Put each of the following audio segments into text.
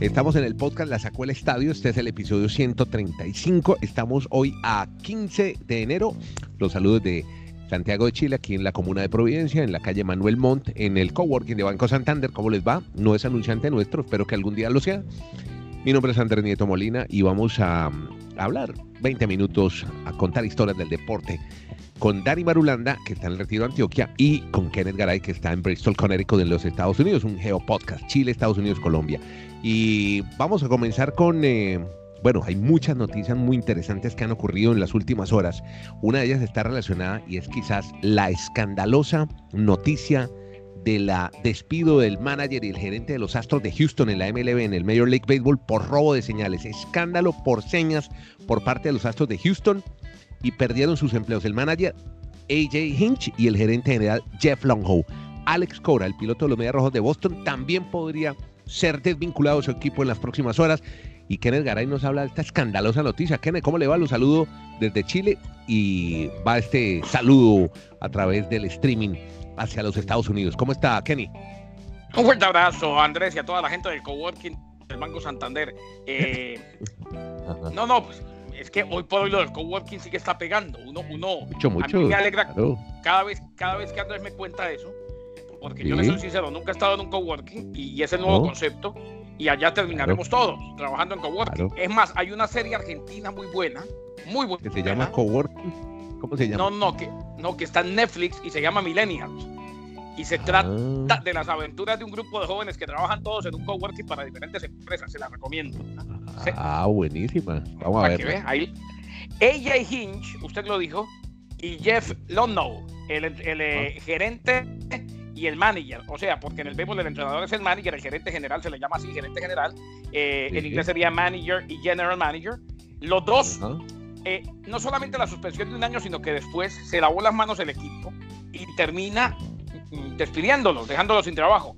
Estamos en el podcast La Sacó el Estadio. Este es el episodio 135. Estamos hoy a 15 de enero. Los saludos de Santiago de Chile, aquí en la comuna de Providencia, en la calle Manuel Montt, en el coworking de Banco Santander. ¿Cómo les va? No es anunciante nuestro, espero que algún día lo sea. Mi nombre es Andrés Nieto Molina y vamos a, hablar 20 minutos, a contar historias del deporte con Dani Marulanda, que está en el Retiro de Antioquia, y con Kenneth Garay, que está en Bristol, Connecticut, en los Estados Unidos, un geopodcast, Chile, Estados Unidos, Colombia. Y vamos a comenzar con, eh, bueno, hay muchas noticias muy interesantes que han ocurrido en las últimas horas. Una de ellas está relacionada y es quizás la escandalosa noticia de la despido del manager y el gerente de los Astros de Houston en la MLB, en el Major League Baseball, por robo de señales. Escándalo por señas por parte de los Astros de Houston y perdieron sus empleos el manager AJ Hinch y el gerente general Jeff Longhoe. Alex Cora, el piloto de los Medias Rojos de Boston, también podría ser desvinculado de su equipo en las próximas horas. Y Kenneth Garay nos habla de esta escandalosa noticia. Kenneth, ¿cómo le va? Los saludo desde Chile y va este saludo a través del streaming hacia los Estados Unidos. ¿Cómo está, Kenny? Un fuerte abrazo, Andrés, y a toda la gente del coworking del Banco Santander. Eh, no, no, pues es que hoy por hoy lo del coworking sí que está pegando. Uno, uno, mucho, mucho, a mí me alegra cada vez, cada vez que Andrés me cuenta eso, porque yo le soy sincero, nunca he estado en un coworking y, es el nuevo concepto y allá terminaremos todos trabajando en coworking. Es más, hay una serie argentina muy buena, muy buena. Que se llama Coworking. ¿Cómo se llama? No, no, que, no, que está en Netflix y se llama Millennials. Y se trata ah. de las aventuras de un grupo de jóvenes que trabajan todos en un coworking para diferentes empresas. Se la recomiendo. Ah, buenísima. Vamos a ver. Ahí. AJ Hinch, usted lo dijo, y Jeff Longnow, el, el eh, ah. gerente y el manager. O sea, porque en el béisbol el entrenador es el manager, el gerente general se le llama así, gerente general. Eh, en inglés sería manager y general manager. Los dos, eh, no solamente la suspensión de un año, sino que después se lavó las manos el equipo y termina mm, despidiéndolos, dejándolos sin trabajo.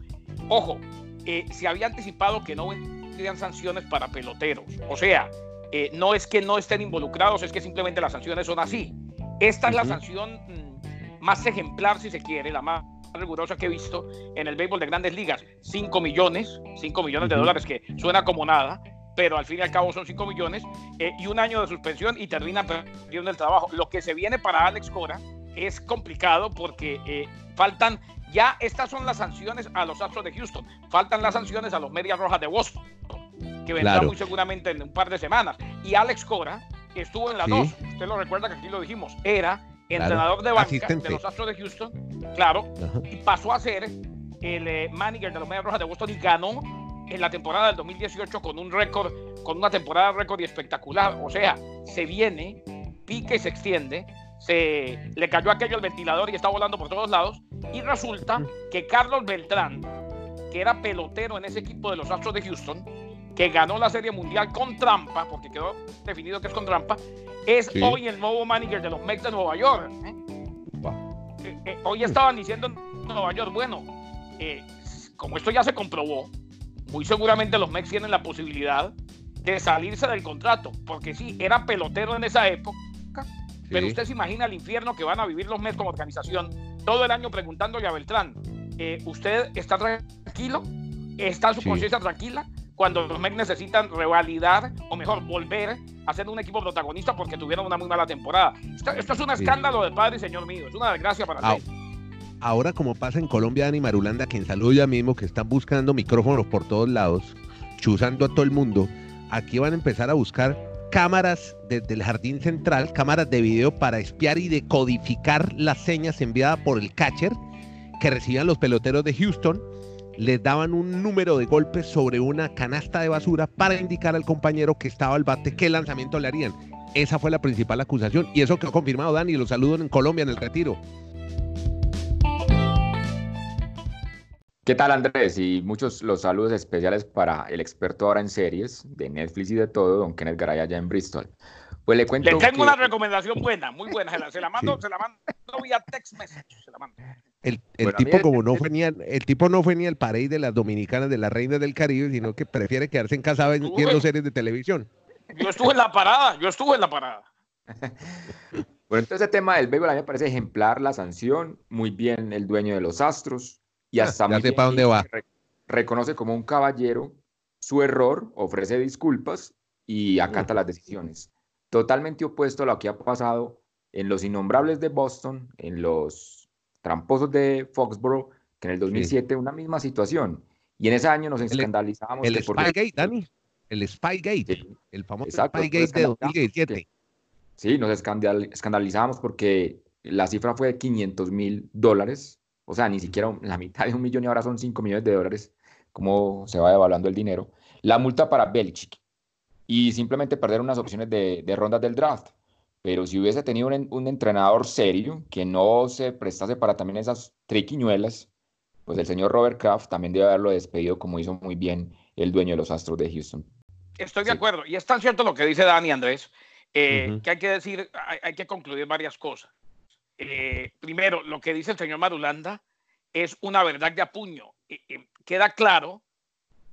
Ojo, eh, se había anticipado que no vendrían sanciones para peloteros. O sea, no es que no estén involucrados, es que simplemente las sanciones son así. Esta es la sanción mm, más ejemplar, si se quiere, la más rigurosa que he visto en el béisbol de grandes ligas. 5 millones, 5 millones de dólares, que suena como nada, pero al fin y al cabo son 5 millones, eh, y un año de suspensión y termina perdiendo el trabajo. Lo que se viene para Alex Cora es complicado porque eh, faltan, ya estas son las sanciones a los Astros de Houston, faltan las sanciones a los Medias Rojas de Boston, que vendrán muy seguramente en un par de semanas. Y Alex Cora estuvo en la 2, usted lo recuerda que aquí lo dijimos, era entrenador de banca de los Astros de Houston, claro, y pasó a ser el eh, manager de los Medias Rojas de Boston y ganó en la temporada del 2018 con un récord, con una temporada récord y espectacular. O sea, se viene, pique y se extiende, se le cayó aquello al ventilador y está volando por todos lados. Y resulta que Carlos Beltrán, que era pelotero en ese equipo de los Astros de Houston, que ganó la Serie Mundial con trampa, porque quedó definido que es con trampa, es hoy el nuevo manager de los Mets de Nueva York. ¿eh? Eh, eh, hoy estaban diciendo en Nueva York, bueno, como esto ya se comprobó, muy seguramente los Mets tienen la posibilidad de salirse del contrato, porque sí, era pelotero en esa época, pero usted se imagina el infierno que van a vivir los Mets como organización todo el año preguntándole a Beltrán, ¿usted está tranquilo? ¿Está su conciencia tranquila? Cuando los Mets necesitan revalidar o mejor volver a ser un equipo protagonista porque tuvieron una muy mala temporada. Esto, es un escándalo de padre y señor mío, es una desgracia para ah, Ahora como pasa en Colombia, Dani Marulanda, quien saludo ya mismo, que están buscando micrófonos por todos lados, chuzando a todo el mundo, aquí van a empezar a buscar cámaras desde el jardín central, cámaras de video para espiar y decodificar las señas enviadas por el catcher que recibían los peloteros de Houston les daban un número de golpes sobre una canasta de basura para indicar al compañero que estaba al bate qué lanzamiento le harían. Esa fue la principal acusación y eso quedó confirmado, Dani. Los saludo en Colombia en el retiro. ¿Qué tal Andrés? Y muchos los saludos especiales para el experto ahora en series de Netflix y de todo, don Kenneth Garay allá en Bristol. Pues le cuento. Le tengo una recomendación buena, muy buena. Se la, mando, se la mando vía text message. Se la mando. El, tipo como no fue ni el, tipo no fue ni el de las dominicanas de las reinas del Caribe, sino que prefiere quedarse en casa viendo series de televisión. Yo estuve en la parada, yo estuve en la parada. bueno, entonces el tema del béisbol a mí me parece ejemplar la sanción, muy bien el dueño de los Astros y hasta ya, dónde va. reconoce como un caballero su error, ofrece disculpas y acata las decisiones. Totalmente opuesto a lo que ha pasado en los innombrables de Boston, en los tramposos de Foxborough, que en el 2007 una misma situación. Y en ese año nos escandalizábamos. El, Spygate, Dani. El Spygate. el famoso Spygate de 2017. Sí, nos escandalizábamos porque la cifra fue de 500 mil dólares. O sea, ni siquiera la mitad de un millón y ahora son 5 millones de dólares. Cómo se va devaluando el dinero. La multa para Belichick. Y simplemente perder unas opciones de, de rondas del draft. Pero si hubiese tenido un, entrenador serio que no se prestase para también esas triquiñuelas, pues el señor Robert Kraft también debe haberlo despedido como hizo muy bien el dueño de los Astros de Houston. Estoy de acuerdo. Y es tan cierto lo que dice Dani Andrés, eh, que hay que decir, hay, que concluir varias cosas. Eh, primero, lo que dice el señor Marulanda es una verdad de apuño. queda claro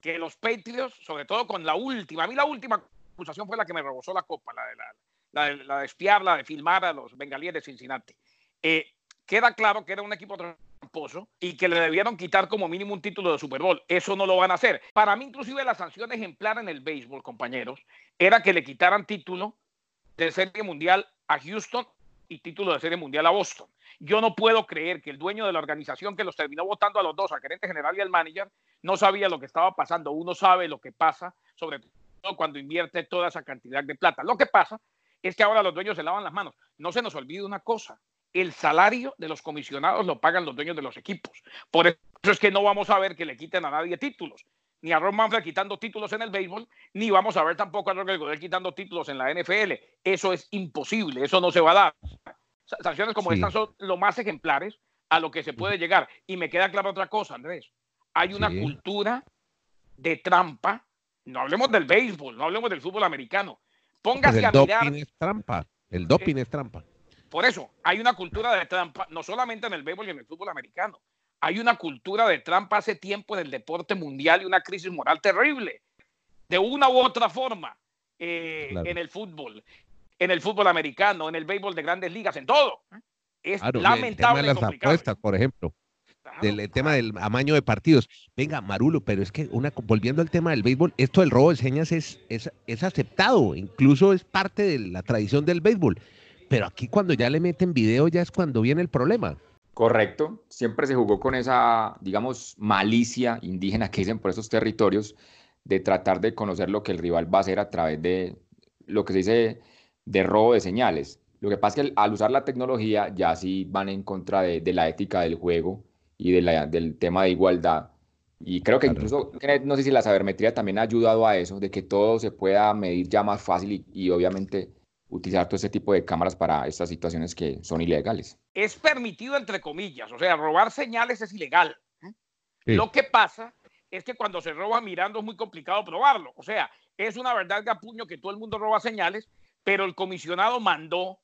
que los Patriots, sobre todo con la última, a mí la última acusación fue la que me rebosó la copa, la de la, la la de espiar, la de filmar a los bengalíes de Cincinnati. Eh, queda claro que era un equipo tramposo y que le debieron quitar como mínimo un título de Super Bowl. Eso no lo van a hacer. Para mí, inclusive, la sanción ejemplar en el béisbol, compañeros, era que le quitaran título de Serie Mundial a Houston y título de Serie Mundial a Boston. Yo no puedo creer que el dueño de la organización que los terminó votando a los dos, al gerente general y al manager, no sabía lo que estaba pasando. Uno sabe lo que pasa, sobre todo cuando invierte toda esa cantidad de plata. Lo que pasa es que ahora los dueños se lavan las manos. No se nos olvide una cosa, el salario de los comisionados lo pagan los dueños de los equipos. Por eso es que no vamos a ver que le quiten a nadie títulos, ni a Ron Manfred quitando títulos en el béisbol, ni vamos a ver tampoco a Roger Godel quitando títulos en la NFL. Eso es imposible, eso no se va a dar. Sanciones como estas son lo más ejemplares a lo que se puede llegar. Y me queda claro otra cosa, Andrés. Hay una cultura de trampa. No hablemos del béisbol, no hablemos del fútbol americano. Póngase a mirar. El doping es trampa. El doping es trampa. Por eso, hay una cultura de trampa, no solamente en el béisbol y en el fútbol americano. Hay una cultura de trampa hace tiempo en el deporte mundial y una crisis moral terrible. De una u otra forma, eh, en el fútbol, en el fútbol americano, en el béisbol de grandes ligas, en todo. Es lamentable. las apuestas, por ejemplo del tema del amaño de partidos. Venga, Marulo, pero es que una volviendo al tema del béisbol, esto del robo de señas es, es, es aceptado, incluso es parte de la tradición del béisbol. Pero aquí cuando ya le meten video ya es cuando viene el problema. Correcto, siempre se jugó con esa, digamos, malicia indígena que dicen por esos territorios de tratar de conocer lo que el rival va a hacer a través de lo que se dice de robo de señales. Lo que pasa es que al usar la tecnología ya sí van en contra de, de la ética del juego y de la, del tema de igualdad. Y creo que incluso, no sé si la sabermetría también ha ayudado a eso, de que todo se pueda medir ya más fácil y, obviamente utilizar todo ese tipo de cámaras para estas situaciones que son ilegales. Es permitido entre comillas, o sea, robar señales es ilegal. Lo que pasa es que cuando se roba mirando es muy complicado probarlo. O sea, es una verdad de apuño que todo el mundo roba señales, pero el comisionado mandó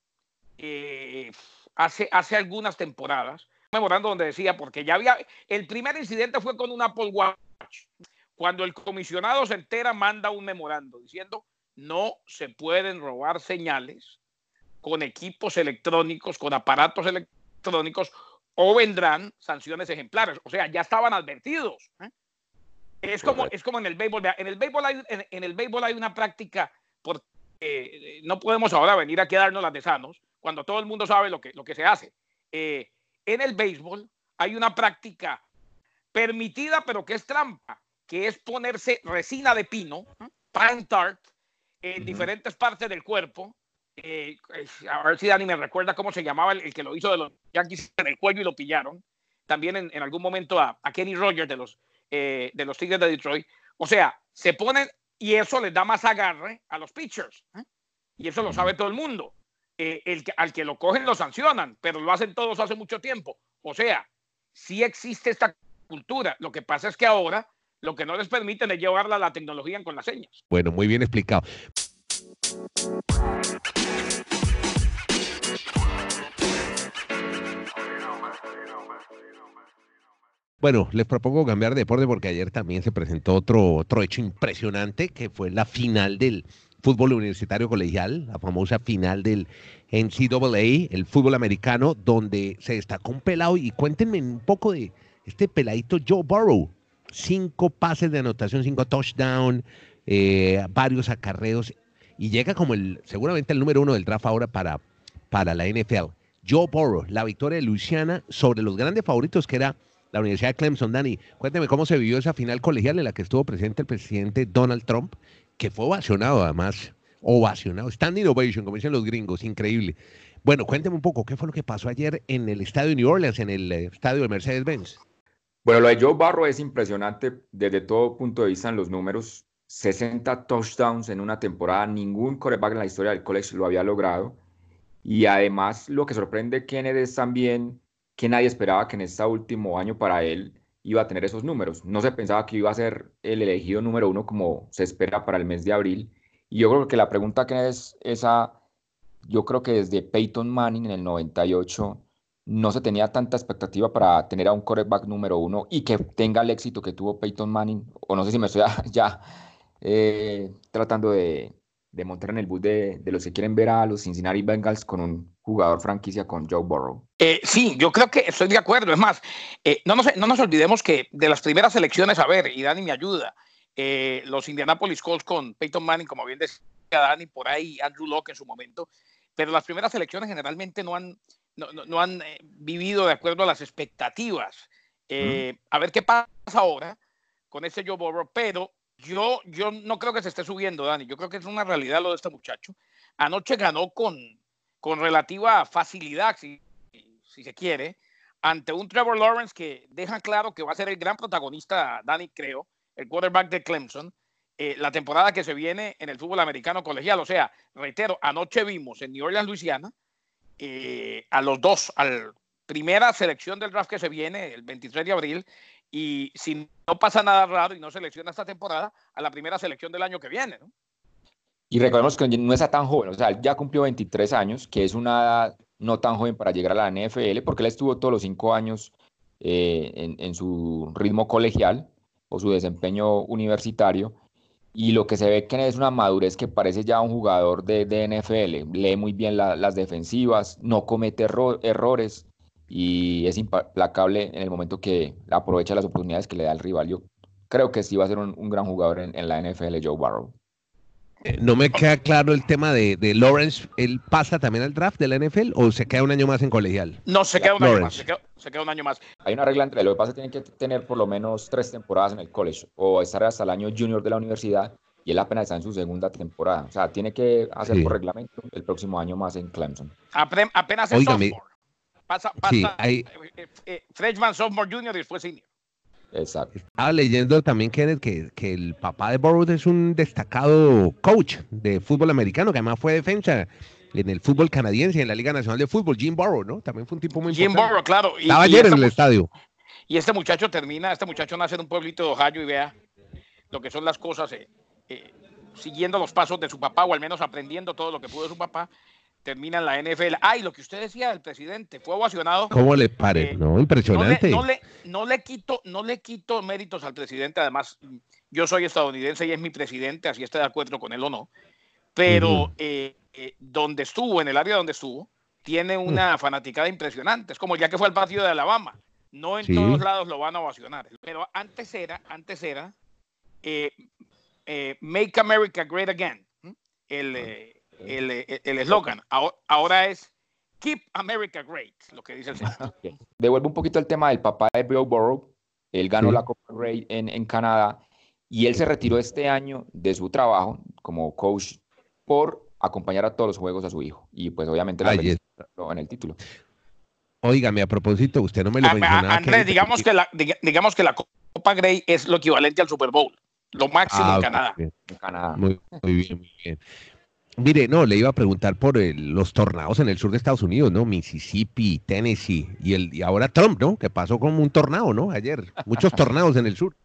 eh, hace, hace algunas temporadas memorando donde decía, porque ya había, el primer incidente fue con un Apple Watch. Cuando el comisionado se entera, manda un memorando diciendo, no se pueden robar señales con equipos electrónicos, con aparatos electrónicos, o vendrán sanciones ejemplares. O sea, ya estaban advertidos. ¿eh? Es como, es como en el béisbol. En el béisbol hay, en, el béisbol hay una práctica, porque eh, no podemos ahora venir a quedarnos las de sanos, cuando todo el mundo sabe lo que, lo que se hace. Eh, en el béisbol hay una práctica permitida, pero que es trampa, que es ponerse resina de pino, pine tart, en diferentes partes del cuerpo. Eh, a ver si Dani me recuerda cómo se llamaba el, que lo hizo de los Yankees en el cuello y lo pillaron. También en, algún momento a, Kenny Rogers de los, eh, de los Tigres de Detroit. O sea, se ponen y eso les da más agarre a los pitchers. ¿eh? Y eso lo sabe todo el mundo. Eh, el al que lo cogen lo sancionan, pero lo hacen todos hace mucho tiempo. O sea, sí existe esta cultura. Lo que pasa es que ahora lo que no les permiten es llevarla a la tecnología con las señas. Bueno, muy bien explicado. Bueno, les propongo cambiar de deporte porque ayer también se presentó otro, otro hecho impresionante que fue la final del fútbol universitario colegial, la famosa final del NCAA, el fútbol americano, donde se destacó un pelado. Y cuéntenme un poco de este peladito Joe Burrow, cinco pases de anotación, cinco touchdowns, eh, varios acarreos y llega como el seguramente el número uno del draft ahora para, para la NFL. Joe Burrow, la victoria de Luisiana sobre los grandes favoritos que era la Universidad de Clemson. Dani, cuénteme cómo se vivió esa final colegial en la que estuvo presente el presidente Donald Trump, que fue ovacionado además, ovacionado, standing ovation, como dicen los gringos, increíble. Bueno, cuénteme un poco, ¿qué fue lo que pasó ayer en el estadio de New Orleans, en el eh, estadio de Mercedes-Benz? Bueno, lo de Joe Burrow es impresionante desde todo punto de vista en los números. 60 touchdowns en una temporada, ningún coreback en la historia del college lo había logrado. Y además lo que sorprende Kennedy es también que nadie esperaba que en este último año para él iba a tener esos números. No se pensaba que iba a ser el elegido número uno como se espera para el mes de abril. Y yo creo que la pregunta que es esa, yo creo que desde Peyton Manning en el 98 no se tenía tanta expectativa para tener a un quarterback número uno y que tenga el éxito que tuvo Peyton Manning, o no sé si me estoy ya eh, tratando de, montar en el bus de, los que quieren ver a los Cincinnati Bengals con un jugador franquicia con Joe Burrow. Eh, sí, yo creo que estoy de acuerdo. Es más, eh, no, nos, no nos olvidemos que de las primeras elecciones, a ver, y Dani me ayuda, los Indianapolis Colts con Peyton Manning, como bien decía Dani, por ahí Andrew Locke en su momento, pero las primeras elecciones generalmente no han, no, han vivido de acuerdo a las expectativas. A ver qué pasa ahora con este Joe Burrow, pero yo, yo no creo que se esté subiendo, Dani. Yo creo que es una realidad lo de este muchacho. Anoche ganó con, con relativa facilidad, si, si se quiere, ante un Trevor Lawrence que deja claro que va a ser el gran protagonista, Dani, creo, el quarterback de Clemson, eh, la temporada que se viene en el fútbol americano colegial. O sea, reitero, anoche vimos en New Orleans, Luisiana, eh, a los dos, a la primera selección del draft que se viene el 23 de abril y si no pasa nada raro y no selecciona esta temporada, a la primera selección del año que viene. ¿no? Y recordemos que no está tan joven, o sea, ya cumplió 23 años, que es una edad no tan joven para llegar a la NFL, porque él estuvo todos los cinco años eh, en, su ritmo colegial o su desempeño universitario. Y lo que se ve que es una madurez que parece ya un jugador de, NFL. Lee muy bien las defensivas, no comete errores, y es implacable en el momento que aprovecha las oportunidades que le da el rival. Yo creo que sí va a ser un, gran jugador en, la NFL, Joe Barrow. Eh, no me queda claro el tema de, Lawrence. ¿Él pasa también al draft de la NFL o se queda un año más en colegial? No, se queda un año más. Se queda, un año más. Hay una regla entre lo que pasa tiene que tener por lo menos tres temporadas en el college o estar hasta el año junior de la universidad y él apenas está en su segunda temporada. O sea, tiene que hacer por reglamento el próximo año más en Clemson. apenas es sophomore. Pasa, pasa eh, eh, eh, freshman, sophomore, junior y después senior. Exacto. Estaba leyendo también, Kenneth, que, que el papá de Burroughs es un destacado coach de fútbol americano, que además fue defensa en el fútbol canadiense, en la Liga Nacional de Fútbol, Jim Burrow, ¿no? También fue un tipo muy Jim Burrow, claro. Y, Estaba ayer en el estadio. Y este muchacho termina, este muchacho nace en un pueblito de Ohio y vea lo que son las cosas, siguiendo los pasos de su papá, o al menos aprendiendo todo lo que pudo de su papá, termina en la NFL. Ay, lo que usted decía del presidente, fue ovacionado. ¿Cómo le pare? Eh, no, impresionante. No le, no, le, quito, no le quito méritos al presidente, además, yo soy estadounidense y es mi presidente, así esté de acuerdo con él o no. Pero eh, eh, donde estuvo, en el área donde estuvo, tiene una fanaticada impresionante. Es como ya que fue al patio de Alabama. No en todos lados lo van a ovacionar. Pero antes era, antes era Make America Great Again. El, el eslogan. Ahora, es Keep America Great, lo que dice el señor. Devuelvo un poquito el tema del papá de Bill Burrow. Él ganó la Copa Grey en, en Canadá y él se retiró este año de su trabajo como coach por acompañar a todos los juegos a su hijo. Y pues obviamente la en el título. Óigame, a propósito, usted no me lo mencionó. Andrés, digamos que, la, digamos que la Copa Grey es lo equivalente al Super Bowl, lo máximo en ah, Canadá. En Canadá. Muy, muy bien, muy bien. Mire, no, le iba a preguntar por los tornados en el sur de Estados Unidos, ¿no? Mississippi, Tennessee y, el, y ahora Trump, ¿no? Que pasó como un tornado, ¿no? Ayer, muchos tornados en el sur.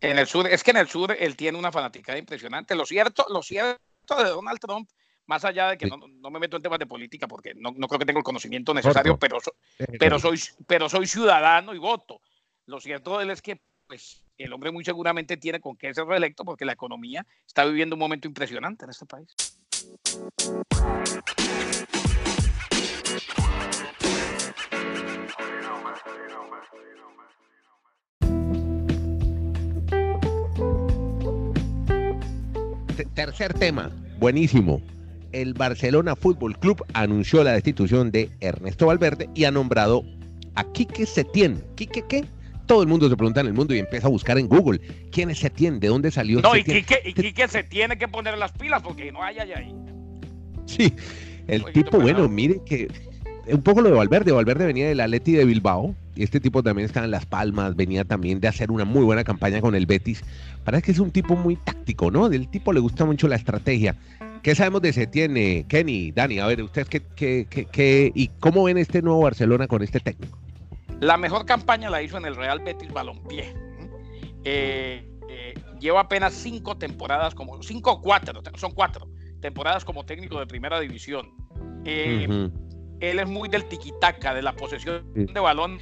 En el sur, es que en el sur él tiene una fanaticada impresionante. Lo cierto, lo cierto de Donald Trump, más allá de que no, me meto en temas de política porque no, creo que tenga el conocimiento necesario, pero, pero, soy, pero soy ciudadano y voto. Lo cierto de él es que pues, el hombre muy seguramente tiene con qué ser reelecto porque la economía está viviendo un momento impresionante en este país. Tercer tema, buenísimo. El Barcelona Fútbol Club anunció la destitución de Ernesto Valverde y ha nombrado a Quique Setién. ¿Quique qué? Todo el mundo se pregunta en el mundo y empieza a buscar en Google quién es Setién, de dónde salió No, y. Quique, y Quique se tiene que poner las pilas porque no hay ahí. Sí, el tipo, bueno, pelado. mire que un poco lo de Valverde. Valverde venía del Atleti de Bilbao y este tipo también estaba en Las Palmas, venía también de hacer una muy buena campaña con el Betis. Parece que es un tipo muy táctico, ¿no? Del tipo le gusta mucho la estrategia. ¿Qué sabemos de Setién, eh, Kenny, Dani? A ver, ¿ustedes qué, qué, qué, qué- y cómo ven este nuevo Barcelona con este técnico? La mejor campaña la hizo en el Real Betis Balompié. Eh, eh, lleva apenas cinco temporadas como cinco o cuatro, son cuatro temporadas como técnico de primera división. Eh. Él es muy del tiquitaca, de la posesión Sí. de balón,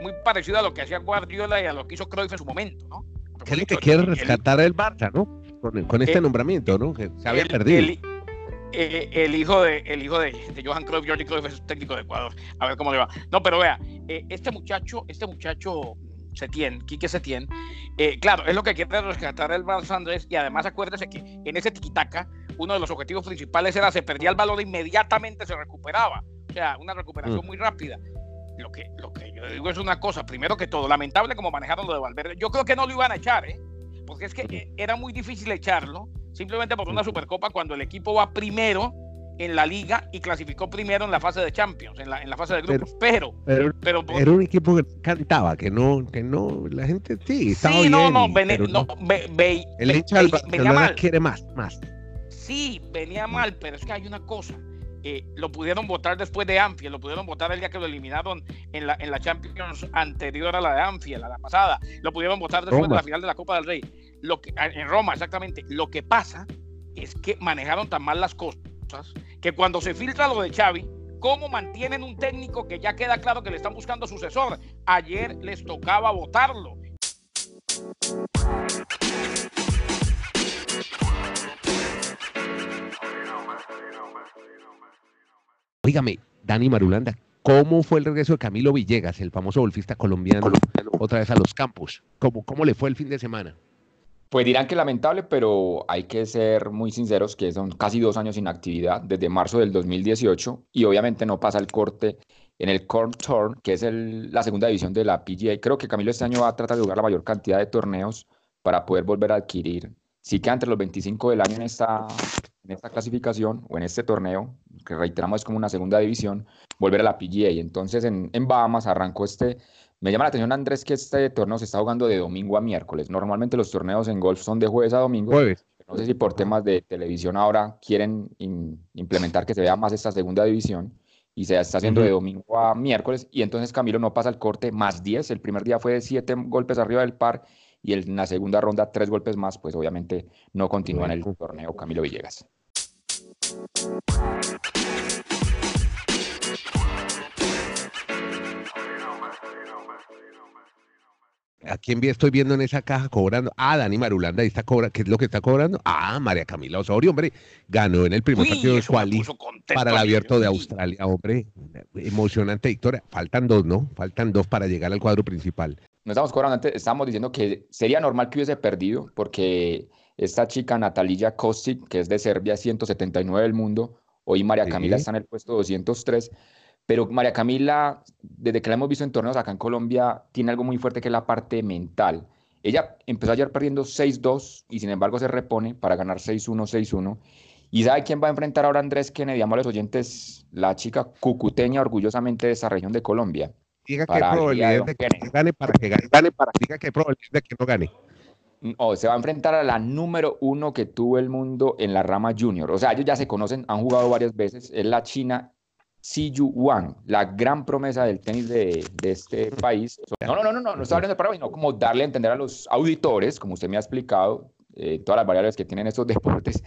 muy parecido a lo que hacía Guardiola y a lo que hizo Cruyff en su momento, ¿no? ¿Qué es lo que quiere rescatar el Barça, no? Con, con este nombramiento, ¿no? Que se había el, perdido. El, eh, el hijo de el hijo de, de Johan Cruyff, Jordi Cruyff es técnico de Ecuador. A ver cómo le va. No, pero vea, eh, este muchacho, este muchacho Setién, Quique Setién, eh, claro, es lo que quiere rescatar el Barça Andrés y además acuérdese que en ese tiquitaca uno de los objetivos principales era se perdía el balón e inmediatamente se recuperaba. O sea, una recuperación Mm. muy rápida. Lo que, lo que yo digo es una cosa, primero que todo, lamentable como manejaron lo de Valverde. Yo creo que no lo iban a echar, ¿eh? Porque es que eh, era muy difícil echarlo, simplemente por una Supercopa cuando el equipo va primero en la liga y clasificó primero en la fase de Champions, en la, en la fase de grupos. Pero, Pero pero, por- era un equipo que cantaba, que no, que no, la gente sí, estaba sí, no, bien, no, vene- pero no, ve- ve- El venía mal. quiere más, más. Sí, venía mal, pero es que hay una cosa. Eh, lo pudieron votar después de Anfield, lo pudieron votar el día que lo eliminaron en la, en la Champions anterior a la de Anfield, a la pasada. Lo pudieron votar después de Roma. la final de la Copa del Rey. Lo que, en Roma, exactamente. Lo que pasa es que manejaron tan mal las cosas que cuando se filtra lo de Xavi, ¿cómo mantienen un técnico que ya queda claro que le están buscando sucesor? Ayer les tocaba votarlo. Óigame, Dani Marulanda, ¿cómo fue el regreso de Camilo Villegas, el famoso golfista colombiano, otra vez a los campos? ¿Cómo, ¿Cómo le fue el fin de semana? Pues dirán que lamentable, pero hay que ser muy sinceros que son casi dos años sin actividad, desde marzo del 2018, y obviamente no pasa el corte en el Corn Tour, que es el- la segunda división de la PGA. Creo que Camilo este año va a tratar de jugar la mayor cantidad de torneos para poder volver a adquirir. Si queda entre los 25 del año en esta, en esta clasificación o en este torneo, que reiteramos es como una segunda división, volver a la PGA. Entonces en, en Bahamas arrancó este me llama la atención, Andrés, que este torneo se está jugando de domingo a miércoles. Normalmente los torneos en golf son de jueves a domingo. Jueves. No sé si por temas de televisión ahora quieren in- implementar que se vea más esta segunda división y se está haciendo de Ujú. domingo a miércoles. Y entonces Camilo no pasa el corte más 10. El primer día fue de 7 golpes arriba del par y en la segunda ronda 3 golpes más. Pues obviamente no continúa en el torneo Camilo Villegas. ¿A quién estoy viendo en esa caja cobrando? Ah, Dani Marulanda, ahí está cobra, ¿qué es lo que está cobrando? Ah, María Camila Osorio, hombre, ganó en el primer Uy, partido de contento para el abierto de. Australia, hombre. Emocionante victoria. Faltan dos, ¿no? Faltan dos para llegar al cuadro principal. No estamos cobrando antes, estábamos diciendo que sería normal que hubiese perdido porque esta chica Natalia Kostic, que es de Serbia, 179 del mundo, hoy María Camila Sí. está en el puesto 203, pero María Camila, desde que la hemos visto en torneos acá en Colombia, tiene algo muy fuerte que es la parte mental. Ella empezó ayer perdiendo 6-2 y sin embargo se repone para ganar 6-1, 6-1. ¿Y sabe quién va a enfrentar ahora Andrés Kennedy? Llamo a los oyentes, la chica cucuteña orgullosamente de esa región de Colombia. Diga de probabilidad de que Kennedy. gane para que gane, gane para diga que hay probabilidad de que no gane. O se va a enfrentar a la número uno que tuvo el mundo en la rama junior. O sea, ellos ya se conocen, han jugado varias veces. Es la china Yu Wang, la gran promesa del tenis de, de este país. No, no, no, no, no, no estoy hablando de Paraguay, sino como darle a entender a los auditores, como usted me ha explicado, eh, todas las variables que tienen estos deportes.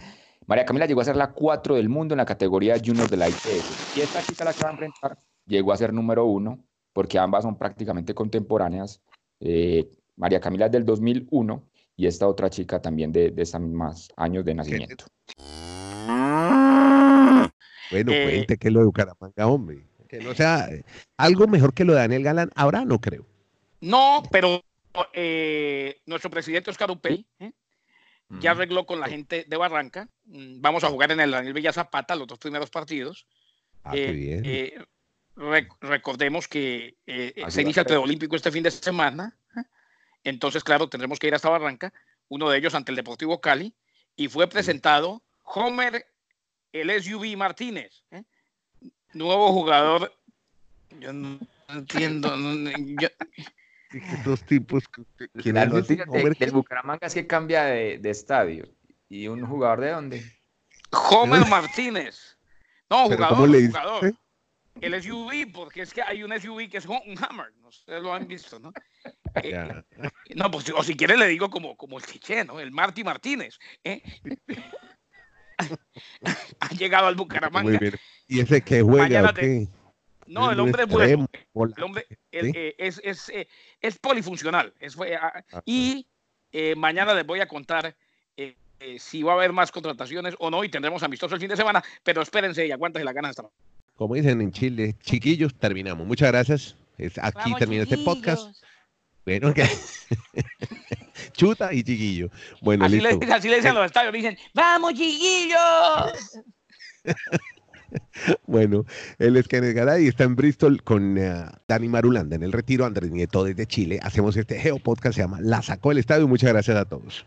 María Camila llegó a ser la cuatro del mundo en la categoría junior de la ITF. Y esta chica la que va a enfrentar llegó a ser número uno, porque ambas son prácticamente contemporáneas. Eh, María Camila es del 2001 y esta otra chica también de, de esos mismos años de nacimiento. Bueno, Eh, cuente que lo de Bucaramanga, hombre. Que no sea eh, algo mejor que lo de Daniel Galán. Ahora no creo. No, pero eh, nuestro presidente Oscar Upey, ¿eh? ya arregló con la gente de Barranca. Mm, vamos a jugar en el Daniel Villa Zapata los dos primeros partidos. Ah, qué Eh, bien. Eh, rec- recordemos que eh, Así se inicia el preolímpico este fin de semana. ¿eh? Entonces, claro, tendremos que ir hasta Barranca, uno de ellos ante el Deportivo Cali, y fue presentado Homer, el SUV Martínez, ¿eh? nuevo jugador. Yo no entiendo. no- yo- Dos tipos. ¿Quién La noticia de- Homer, del Bucaramanga es que cambia de, de estadio. ¿Y un jugador de dónde? Homer Martínez. No, ¿Pero jugador, jugador. El SUV, porque es que hay un SUV que es un Hammer, no sé, lo han visto, ¿no? Eh. No, pues o si quiere le digo como, como el chiché, ¿no? El Marty Martínez. ¿eh? ha llegado al Bucaramanga. Muy bien. ¿Y ese que juega te-? No, el hombre es bueno. El hombre el, ¿Sí? eh, es, es, eh, es polifuncional. Es, fue, ah, Ajá. y eh, mañana les voy a contar eh, eh, si va a haber más contrataciones o no y tendremos amistoso el fin de semana, pero espérense y aguántense las ganas hasta Como dicen en Chile, chiquillos, terminamos. Muchas gracias. Es- aquí Vamos, termina este podcast. Bueno, que... Chuta y chiquillo. Bueno, Así listo. le, así le dicen los estadios, dicen, ¡Vamos, chiquillos! Bueno, él es Kenneth Garay, está en Bristol con eh, Dani Marulanda en el retiro, Andrés Nieto desde Chile. Hacemos este Geo Podcast, se llama La Sacó el Estadio. Muchas gracias a todos.